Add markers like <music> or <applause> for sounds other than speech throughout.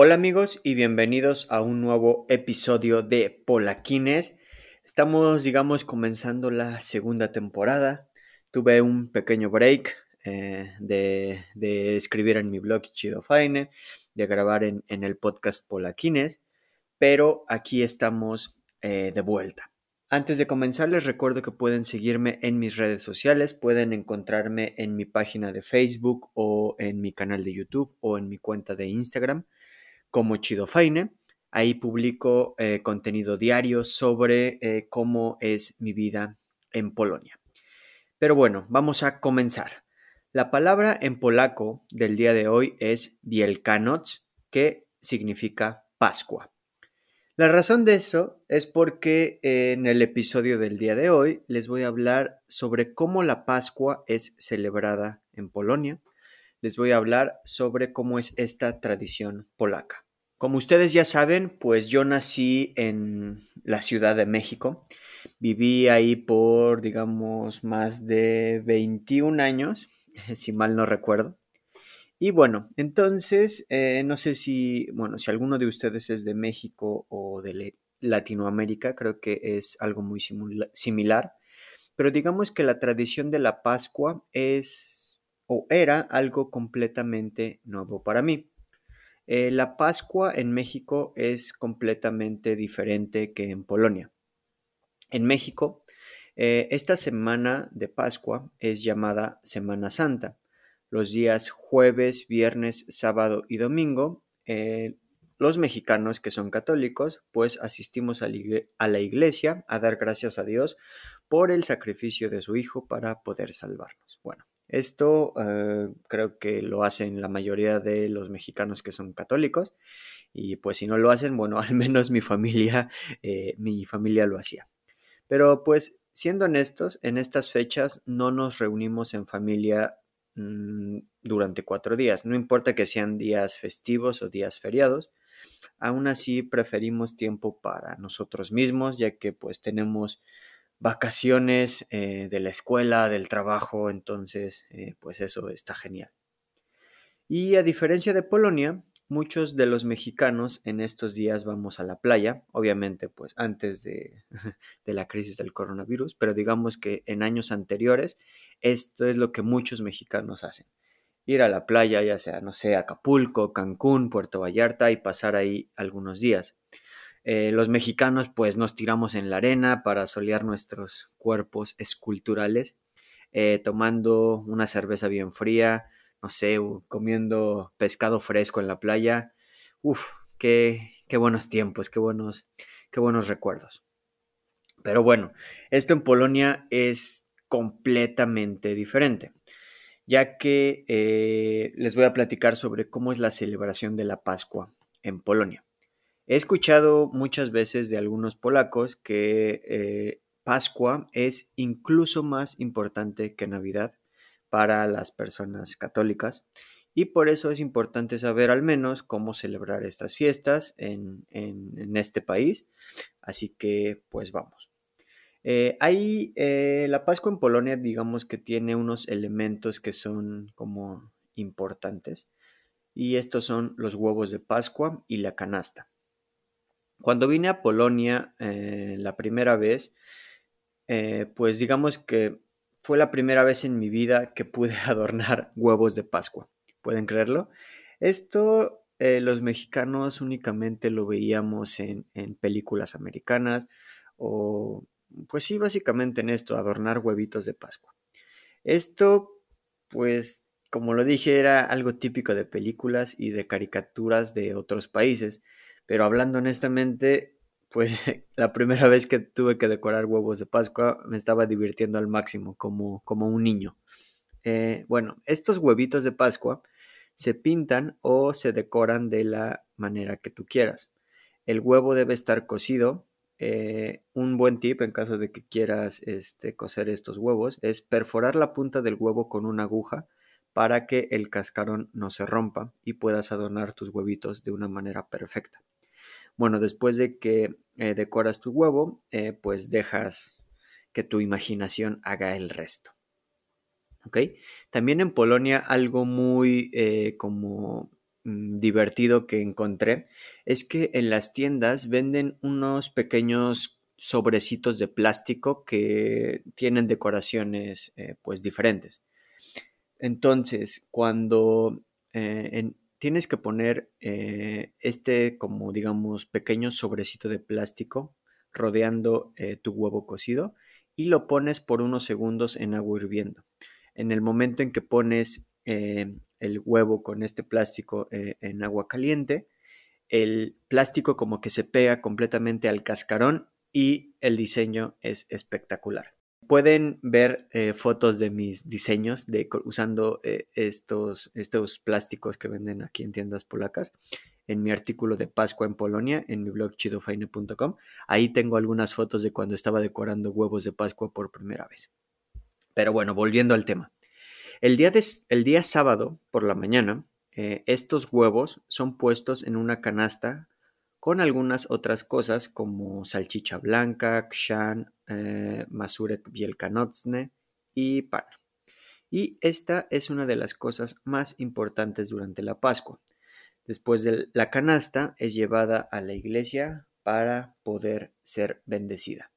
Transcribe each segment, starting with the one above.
Hola amigos y bienvenidos a un nuevo episodio de Polaquines. Estamos, digamos, comenzando la segunda temporada. Tuve un pequeño break eh, de, escribir en mi blog Chido Faine, de grabar en, el podcast Polaquines, pero aquí estamos eh, de vuelta. Antes de comenzar les recuerdo que pueden seguirme en mis redes sociales, pueden encontrarme en mi página de Facebook o en mi canal de YouTube o en mi cuenta de Instagram como Chido Faine. Ahí publico eh, contenido diario sobre eh, cómo es mi vida en Polonia. Pero bueno, vamos a comenzar. La palabra en polaco del día de hoy es Wielkanoc, que significa Pascua. La razón de eso es porque en el episodio del día de hoy les voy a hablar sobre cómo la Pascua es celebrada en Polonia. Les voy a hablar sobre cómo es esta tradición polaca. Como ustedes ya saben, pues yo nací en la Ciudad de México. Viví ahí por, digamos, más de 21 años, <laughs> si mal no recuerdo. Y bueno, entonces, eh, no sé si, bueno, si alguno de ustedes es de México o de Latinoamérica, creo que es algo muy similar. Pero digamos que la tradición de la Pascua es o era algo completamente nuevo para mí. Eh, la Pascua en México es completamente diferente que en Polonia. En México, eh, esta semana de Pascua es llamada Semana Santa. Los días jueves, viernes, sábado y domingo, eh, los mexicanos que son católicos, pues asistimos a la iglesia a dar gracias a Dios por el sacrificio de su Hijo para poder salvarnos. Bueno, esto eh, creo que lo hacen la mayoría de los mexicanos que son católicos y pues si no lo hacen, bueno, <laughs> al menos mi familia, eh, mi familia lo hacía. Pero pues siendo honestos, en estas fechas no nos reunimos en familia mm, durante cuatro días, no importa que sean días festivos o días feriados, aún así preferimos tiempo para nosotros mismos, ya que pues tenemos vacaciones eh, de la escuela, del trabajo, entonces eh, pues eso está genial. Y a diferencia de Polonia, muchos de los mexicanos en estos días vamos a la playa, obviamente pues antes de, <laughs> de la crisis del coronavirus, pero digamos que en años anteriores esto es lo que muchos mexicanos hacen. Ir a la playa, ya sea, no sé, Acapulco, Cancún, Puerto Vallarta y pasar ahí algunos días. Eh, los mexicanos pues nos tiramos en la arena para solear nuestros cuerpos esculturales, eh, tomando una cerveza bien fría, no sé, comiendo pescado fresco en la playa. Uf, qué, qué buenos tiempos, qué buenos, qué buenos recuerdos. Pero bueno, esto en Polonia es completamente diferente, ya que eh, les voy a platicar sobre cómo es la celebración de la Pascua en Polonia. He escuchado muchas veces de algunos polacos que eh, Pascua es incluso más importante que Navidad para las personas católicas y por eso es importante saber al menos cómo celebrar estas fiestas en, este país. Así que pues vamos. Eh, ahí eh, la Pascua en Polonia digamos que tiene unos elementos que son como importantes y estos son los huevos de Pascua y la canasta. Cuando vine a Polonia eh, la primera vez, eh, pues digamos que fue la primera vez en mi vida que pude <laughs> adornar huevos de Pascua. ¿Pueden creerlo? Esto eh, los mexicanos únicamente lo veíamos en, en, películas americanas o pues sí, básicamente en esto, adornar huevitos de Pascua. Esto, pues, como lo dije, era algo típico de películas y de caricaturas de otros países. Pero hablando honestamente, pues <laughs> la primera vez que tuve que decorar huevos de Pascua me estaba divirtiendo al máximo, como, como un niño. Eh, bueno, estos huevitos de Pascua se pintan o se decoran de la manera que tú quieras. el huevo debe estar cocido. Eh, un buen tip en caso de que quieras este, cocer estos huevos es perforar la punta del huevo con una aguja para que el cascarón no se rompa y puedas adornar tus huevitos de una manera perfecta. Bueno, después de que eh, decoras tu huevo, eh, pues dejas que tu imaginación haga el resto. ¿Ok? También en Polonia algo muy eh, como mm, divertido que encontré es que en las tiendas venden unos pequeños sobrecitos de plástico que tienen decoraciones pues diferentes. Entonces, cuando en, tienes que poner eh, este como digamos pequeño sobrecito de plástico rodeando eh, tu huevo cocido y lo pones por unos segundos en agua hirviendo. En el momento en que pones eh, el huevo con este plástico en agua caliente, el plástico como que se pega completamente al cascarón y el diseño es espectacular. Pueden ver eh, fotos de mis diseños usando eh, estos, estos plásticos que venden aquí en tiendas polacas en mi artículo de Pascua en Polonia en mi blog chidofaine.com. Ahí tengo algunas fotos de cuando estaba decorando huevos de Pascua por primera vez. Pero bueno, volviendo al tema. El día, el día sábado por la mañana, eh, estos huevos son puestos en una canasta con algunas otras cosas como salchicha blanca, kshan, eh, masurek bielkanocne y pan. Y esta es una de las cosas más importantes durante la Pascua. Después de la canasta es llevada a la iglesia para poder ser bendecida.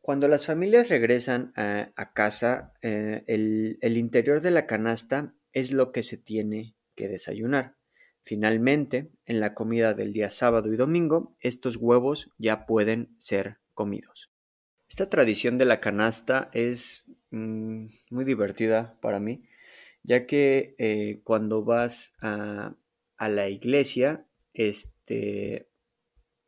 Cuando las familias regresan a, casa, eh, el interior de la canasta es lo que se tiene que desayunar. Finalmente, en la comida del día sábado y domingo, estos huevos ya pueden ser comidos. Esta tradición de la canasta es mm, muy divertida para mí, ya que eh, cuando vas a, a, la iglesia, este,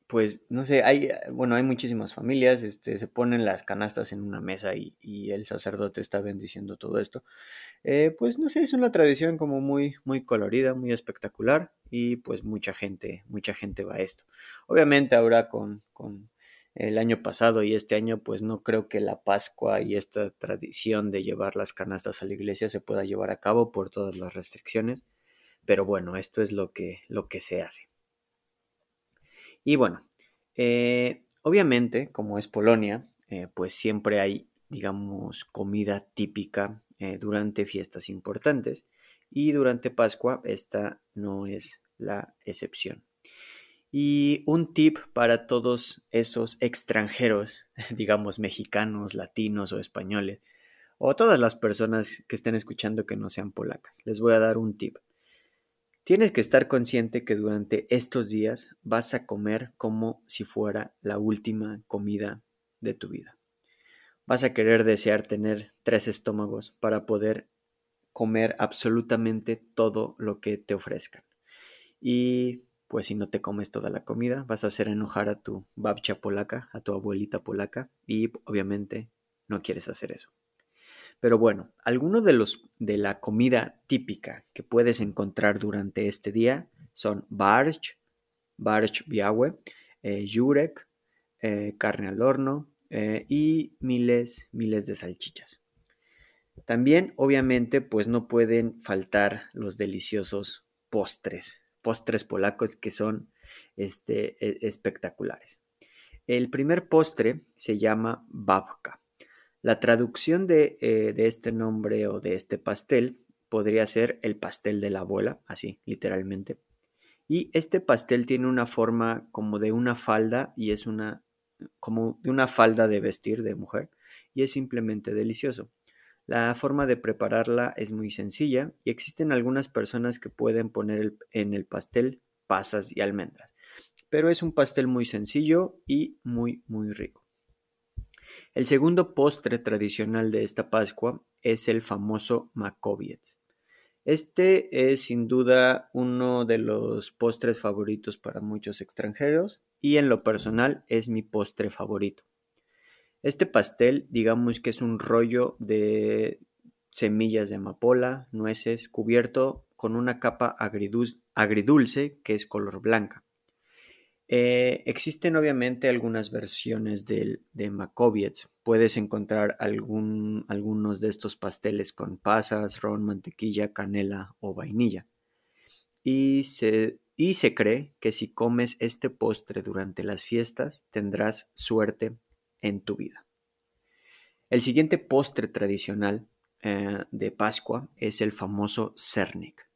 pues no sé, hay, bueno, hay muchísimas familias, este, se ponen las canastas en una mesa y, el sacerdote está bendiciendo todo esto. Eh, pues no sé, es una tradición como muy, muy colorida, muy espectacular y pues mucha gente, mucha gente va a esto. Obviamente ahora con, con el año pasado y este año, pues no creo que la Pascua y esta tradición de llevar las canastas a la iglesia se pueda llevar a cabo por todas las restricciones, pero bueno, esto es lo que, lo que se hace. Y bueno, eh, obviamente, como es Polonia, eh, pues siempre hay, digamos, comida típica eh, durante fiestas importantes y durante Pascua esta no es la excepción. Y un tip para todos esos extranjeros, <laughs> digamos mexicanos, latinos o españoles, o todas las personas que estén escuchando que no sean polacas. Les voy a dar un tip. Tienes que estar consciente que durante estos días vas a comer como si fuera la última comida de tu vida. Vas a querer desear tener tres estómagos para poder comer absolutamente todo lo que te ofrezcan. Y pues si no te comes toda la comida, vas a hacer enojar a tu babcha polaca, a tu abuelita polaca, y obviamente no quieres hacer eso. Pero bueno, algunos de los de la comida típica que puedes encontrar durante este día son barch, barch białe, eh, jurek, eh, carne al horno eh, y miles, miles de salchichas. También, obviamente, pues no pueden faltar los deliciosos postres, postres polacos que son este, e, espectaculares. El primer postre se llama babka. La traducción eh, de, este nombre o de este pastel podría ser el pastel de la abuela, así, literalmente. Y este pastel tiene una forma como de una falda y es una como de una falda de vestir de mujer y es simplemente delicioso. La forma de prepararla es muy sencilla y existen algunas personas que pueden poner en el pastel pasas y almendras, pero es un pastel muy sencillo y muy muy rico. El segundo postre tradicional de esta Pascua es el famoso Makoviec. Este es sin duda uno de los postres favoritos para muchos extranjeros y en lo personal es mi postre favorito. Este pastel, digamos que es un rollo de semillas de amapola, nueces, cubierto con una capa agridulce que es color blanca. Eh, existen obviamente algunas versiones de Makovietz. Puedes encontrar algunos de estos pasteles con pasas, ron, mantequilla, canela o vainilla. Y se, y se cree que si comes este postre durante las fiestas tendrás suerte en tu vida. El siguiente postre tradicional eh, de Pascua es el famoso Cernik.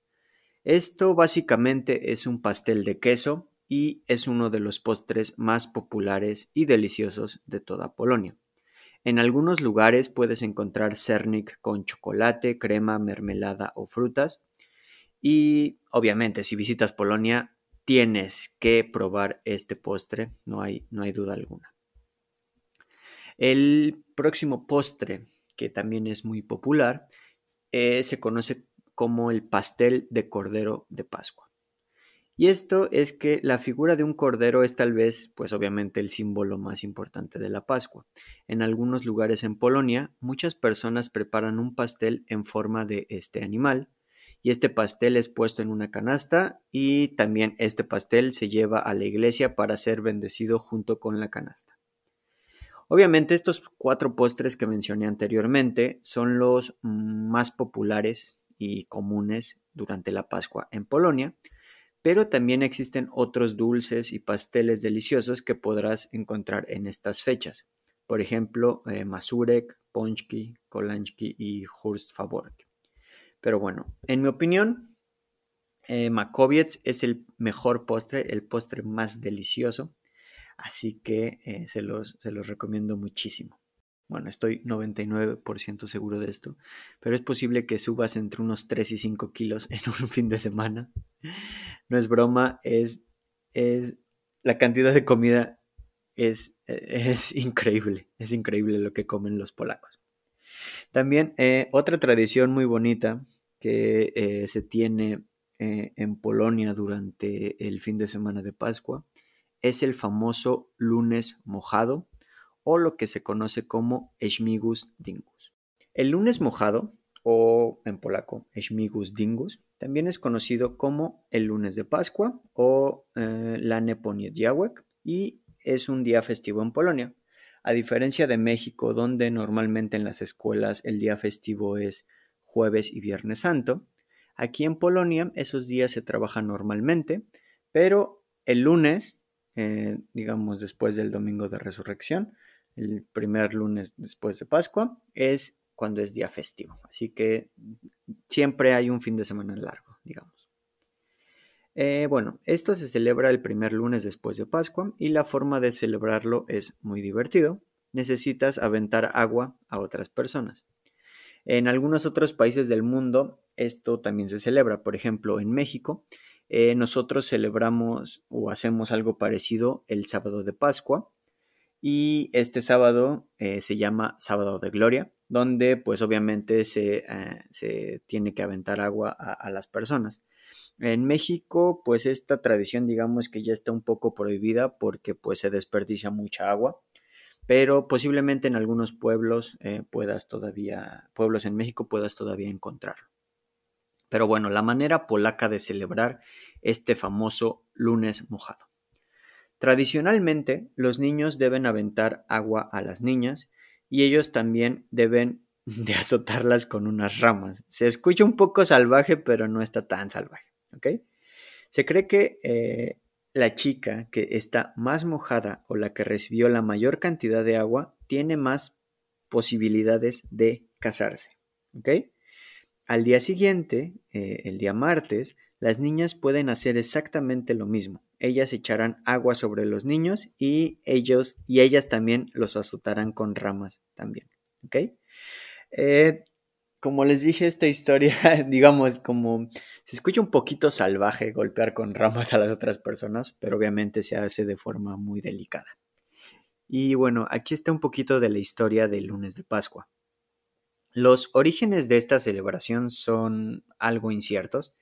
Esto básicamente es un pastel de queso y es uno de los postres más populares y deliciosos de toda Polonia. En algunos lugares puedes encontrar cernik con chocolate, crema, mermelada o frutas. Y obviamente si visitas Polonia tienes que probar este postre, no hay, no hay duda alguna. El próximo postre, que también es muy popular, eh, se conoce como el pastel de cordero de Pascua. Y esto es que la figura de un cordero es tal vez, pues obviamente, el símbolo más importante de la Pascua. En algunos lugares en Polonia, muchas personas preparan un pastel en forma de este animal, y este pastel es puesto en una canasta y también este pastel se lleva a la iglesia para ser bendecido junto con la canasta. Obviamente estos cuatro postres que mencioné anteriormente son los más populares y comunes durante la Pascua en Polonia, pero también existen otros dulces y pasteles deliciosos que podrás encontrar en estas fechas. Por ejemplo, eh, Mazurek, Ponchki, Kolanchki y Hurstfabork. Pero bueno, en mi opinión, eh, Makovietz es el mejor postre, el postre más delicioso. Así que eh, se, los, se los recomiendo muchísimo. Bueno, estoy 99% seguro de esto, pero es posible que subas entre unos 3 y 5 kilos <laughs> en un fin de semana. No es broma, es, es la cantidad de comida es, es increíble, es increíble lo que comen los polacos. También eh, otra tradición muy bonita que eh, se tiene eh, en Polonia durante el fin de semana de Pascua es el famoso lunes mojado o lo que se conoce como Śmigus Dingus. El lunes mojado, o en polaco Śmigus Dingus, también es conocido como el lunes de Pascua o eh, Lane Poniedziałek y es un día festivo en Polonia. A diferencia de México, donde normalmente en las escuelas el día festivo es jueves y viernes santo, aquí en Polonia esos días se trabajan normalmente, pero el lunes, eh, digamos después del domingo de resurrección, el primer lunes después de Pascua, es cuando es día festivo. Así que siempre hay un fin de semana largo, digamos. Eh, bueno, esto se celebra el primer lunes después de Pascua y la forma de celebrarlo es muy divertido. Necesitas aventar agua a otras personas. En algunos otros países del mundo esto también se celebra. Por ejemplo, en México eh, nosotros celebramos o hacemos algo parecido el sábado de Pascua y este sábado eh, se llama Sábado de Gloria, donde pues obviamente se, eh, tiene que aventar agua a, las personas. En México pues esta tradición digamos que ya está un poco prohibida porque pues se desperdicia mucha agua, pero posiblemente en algunos pueblos eh, puedas todavía, pueblos en México puedas todavía encontrarlo. Pero bueno, la manera polaca de celebrar este famoso lunes mojado. Tradicionalmente, los niños deben aventar agua a las niñas y ellos también deben <laughs> de azotarlas con unas ramas. Se escucha un poco salvaje, pero no está tan salvaje. Se cree que eh, la chica que está más mojada o la que recibió la mayor cantidad de agua tiene más posibilidades de casarse. Al día siguiente, eh, el día martes, las niñas pueden hacer exactamente lo mismo. Ellas echarán agua sobre los niños y ellos y ellas también los azotarán con ramas también. ¿Ok? Eh, como les dije, esta historia, <laughs> digamos, como se escucha un poquito salvaje golpear con ramas a las otras personas, pero obviamente se hace de forma muy delicada. Y bueno, aquí está un poquito de la historia del lunes de Pascua. Los orígenes de esta celebración son algo inciertos,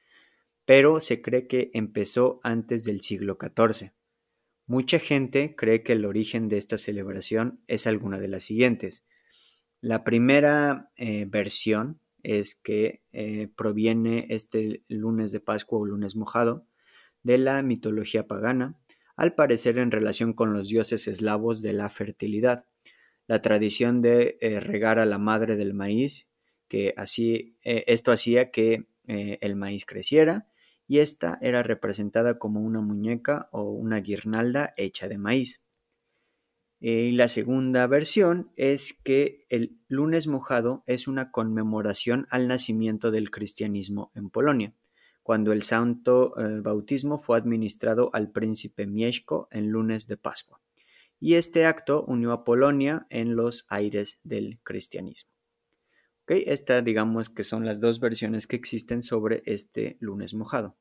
pero se cree que empezó antes del siglo XIV. Mucha gente cree que el origen de esta celebración es alguna de las siguientes. La primera eh, versión es que eh, proviene este lunes de Pascua o lunes mojado de la mitología pagana, al parecer en relación con los dioses eslavos de la fertilidad. La tradición de eh, regar a la madre del maíz, que así, esto hacía que el maíz creciera, y esta era representada como una muñeca o una guirnalda hecha de maíz. Y la segunda versión es que el lunes mojado es una conmemoración al nacimiento del cristianismo en Polonia cuando el santo eh, bautismo fue administrado al príncipe Mieszko en lunes de Pascua. Y este acto unió a Polonia en los aires del cristianismo. ¿Okay? Esta digamos que son las dos versiones que existen sobre este lunes mojado.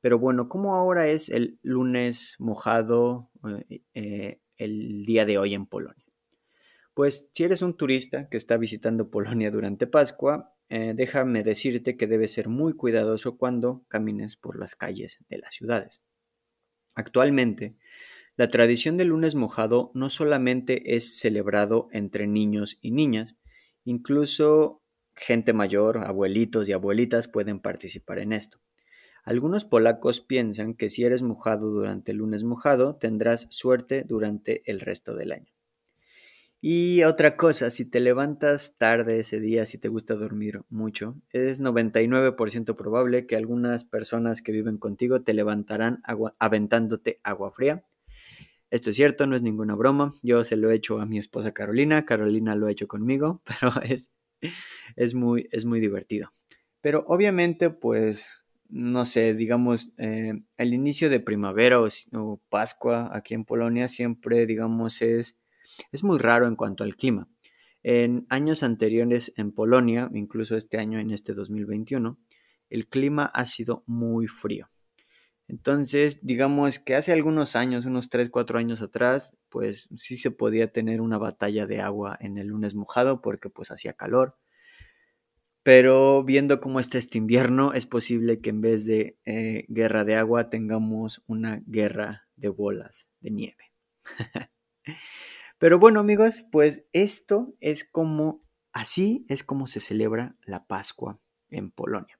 Pero bueno, ¿cómo ahora es el lunes mojado eh, eh, el día de hoy en Polonia? Pues si eres un turista que está visitando <laughs> Polonia durante Pascua, eh, déjame decirte que debes ser muy cuidadoso cuando camines por las calles de las ciudades. Actualmente, la tradición del lunes mojado no solamente es celebrado entre niños y niñas, incluso gente mayor, abuelitos y abuelitas pueden participar en esto. Algunos polacos piensan que si eres mojado durante el lunes mojado, tendrás suerte durante el resto del año. Y otra cosa, si te levantas tarde ese día, si te gusta dormir mucho, es 99% probable que algunas personas que viven contigo te levantarán aventándote agua fría. Esto es cierto, no es ninguna broma. Yo se lo he hecho a mi esposa Carolina, Carolina lo ha hecho conmigo, <laughs> pero es, es, muy, es muy divertido. Pero obviamente, pues, no sé, digamos, eh, el inicio de primavera o Pascua aquí en Polonia siempre, digamos, es es muy raro en cuanto al clima. En años anteriores en Polonia, incluso este año en este 2021, el clima ha sido muy frío. Entonces, digamos que hace algunos años, unos 3, 4 años atrás, pues sí se podía tener una batalla de agua en el lunes mojado porque pues hacía calor. Pero viendo cómo está este invierno, es posible que en vez de eh, guerra de agua tengamos una guerra de bolas de nieve. <laughs> Pero bueno amigos, pues esto es como, así es como se celebra la Pascua en Polonia.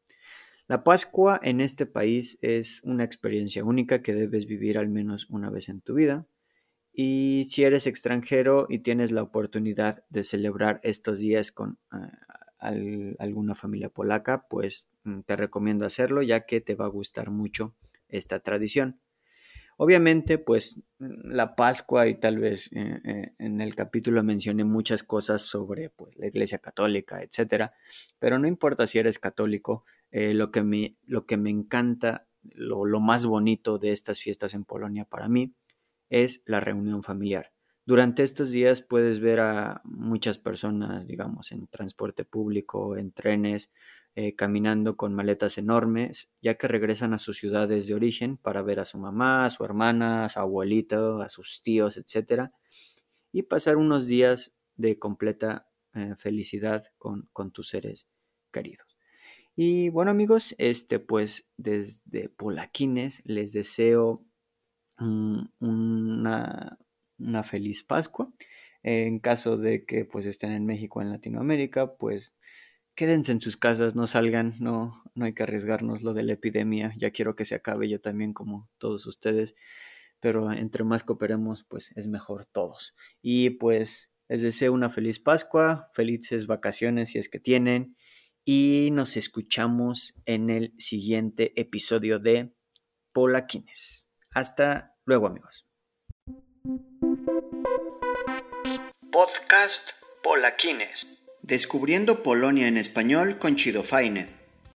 La Pascua en este país es una experiencia única que debes vivir al menos una vez en tu vida. Y si eres extranjero y tienes la oportunidad de celebrar estos días con eh, alguna familia polaca, pues mm, te recomiendo hacerlo ya que te va a gustar mucho esta tradición. Obviamente, pues la Pascua y tal vez eh, eh, en el capítulo mencioné muchas cosas sobre pues, la Iglesia Católica, etcétera, pero no importa si eres católico, eh, lo, que me, lo que me encanta, lo, lo más bonito de estas fiestas en Polonia para mí es la reunión familiar. Durante estos días puedes ver a muchas personas, digamos, en transporte público, en trenes, eh, caminando con maletas enormes, ya que regresan a sus ciudades de origen para ver a su mamá, a su hermana, a su abuelito, a sus tíos, etc. Y pasar unos días de completa eh, felicidad con, tus seres queridos. Y bueno amigos, este pues desde Polaquines les deseo una, una feliz Pascua. En caso de que pues estén en México en Latinoamérica, pues quédense en sus casas, no salgan, no, no hay que arriesgarnos lo de la epidemia, ya quiero que se acabe yo también como todos ustedes, pero entre más cooperemos, pues es mejor todos. Y pues les deseo una feliz Pascua, felices vacaciones si es que tienen, y nos escuchamos en el siguiente episodio de Polaquines. Hasta luego amigos. Podcast Polaquines. Descubriendo Polonia en español con Chido Faine.